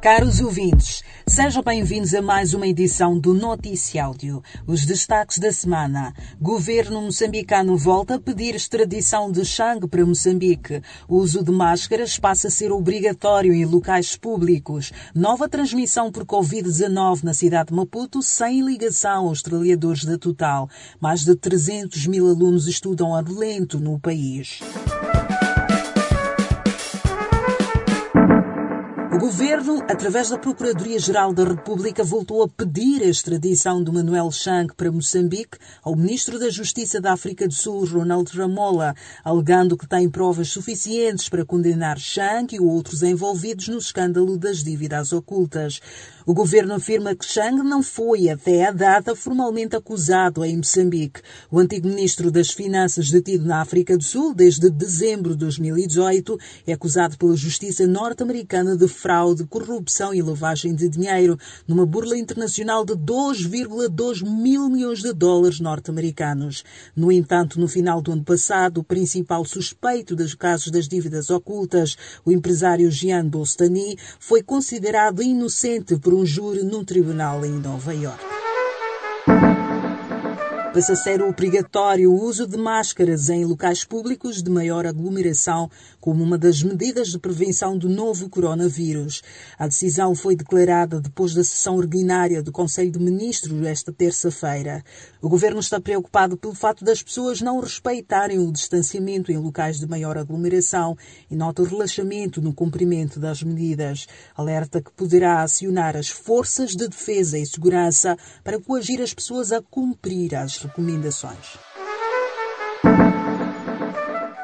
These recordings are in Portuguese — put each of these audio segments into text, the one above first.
Caros ouvintes, sejam bem-vindos a mais uma edição do Noticiáudio. Os destaques da semana. Governo moçambicano volta a pedir extradição de Chang para Moçambique. O uso de máscaras passa a ser obrigatório em locais públicos. Nova transmissão por Covid-19 na cidade de Maputo sem ligação aos trabalhadores da Total. Mais de 300 mil alunos estudam a relento no país. O governo, através da Procuradoria-Geral da República, voltou a pedir a extradição de Manuel Chang para Moçambique ao ministro da Justiça da África do Sul, Ronaldo Ramola, alegando que tem provas suficientes para condenar Chang e outros envolvidos no escândalo das dívidas ocultas. O governo afirma que Chang não foi, até a data, formalmente acusado em Moçambique. O antigo ministro das Finanças, detido na África do Sul desde dezembro de 2018, é acusado pela Justiça norte-americana de fraude, corrupção e lavagem de dinheiro, numa burla internacional de 2,2 mil milhões de dólares norte-americanos. No entanto, no final do ano passado, o principal suspeito dos casos das dívidas ocultas, o empresário Jean Bostani, foi considerado inocente por um júri num tribunal em Nova York passa a ser obrigatório o uso de máscaras em locais públicos de maior aglomeração como uma das medidas de prevenção do novo coronavírus. A decisão foi declarada depois da sessão ordinária do Conselho de Ministros esta terça-feira. O governo está preocupado pelo fato das pessoas não respeitarem o distanciamento em locais de maior aglomeração e nota o relaxamento no cumprimento das medidas. Alerta que poderá acionar as forças de defesa e segurança para coagir as pessoas a cumprir as recomendações.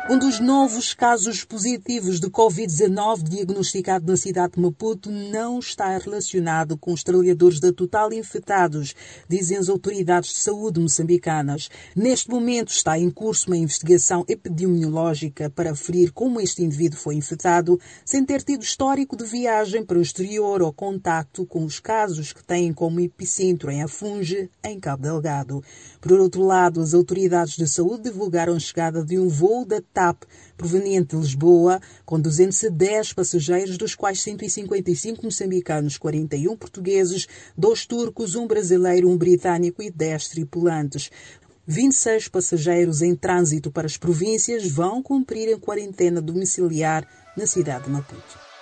Um dos novos casos positivos de Covid-19 diagnosticado na cidade de Maputo não está relacionado com os trabalhadores da Total infectados, dizem as autoridades de saúde moçambicanas. Neste momento está em curso uma investigação epidemiológica para aferir como este indivíduo foi infectado, sem ter tido histórico de viagem para o exterior ou contacto com os casos que têm como epicentro em Afunge, em Cabo Delgado. Por outro lado, as autoridades de saúde divulgaram a chegada de um voo da TAP proveniente de Lisboa, com 210 passageiros, dos quais 155 moçambicanos, 41 portugueses, dois turcos, um brasileiro, um britânico e 10 tripulantes. 26 passageiros em trânsito para as províncias vão cumprir a quarentena domiciliar na cidade de Maputo.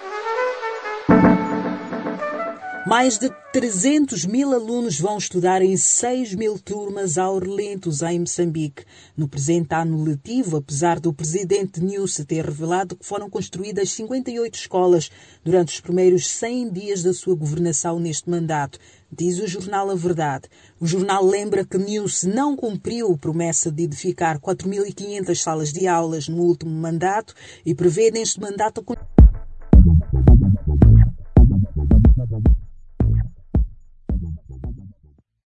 Mais de 300 mil alunos vão estudar em 6 mil turmas ao relentos em Moçambique. No presente ano letivo, apesar do presidente Nilce ter revelado que foram construídas 58 escolas durante os primeiros 100 dias da sua governação neste mandato, diz o jornal A Verdade. O jornal lembra que Nilce não cumpriu a promessa de edificar 4.500 salas de aulas no último mandato e prevê neste mandato a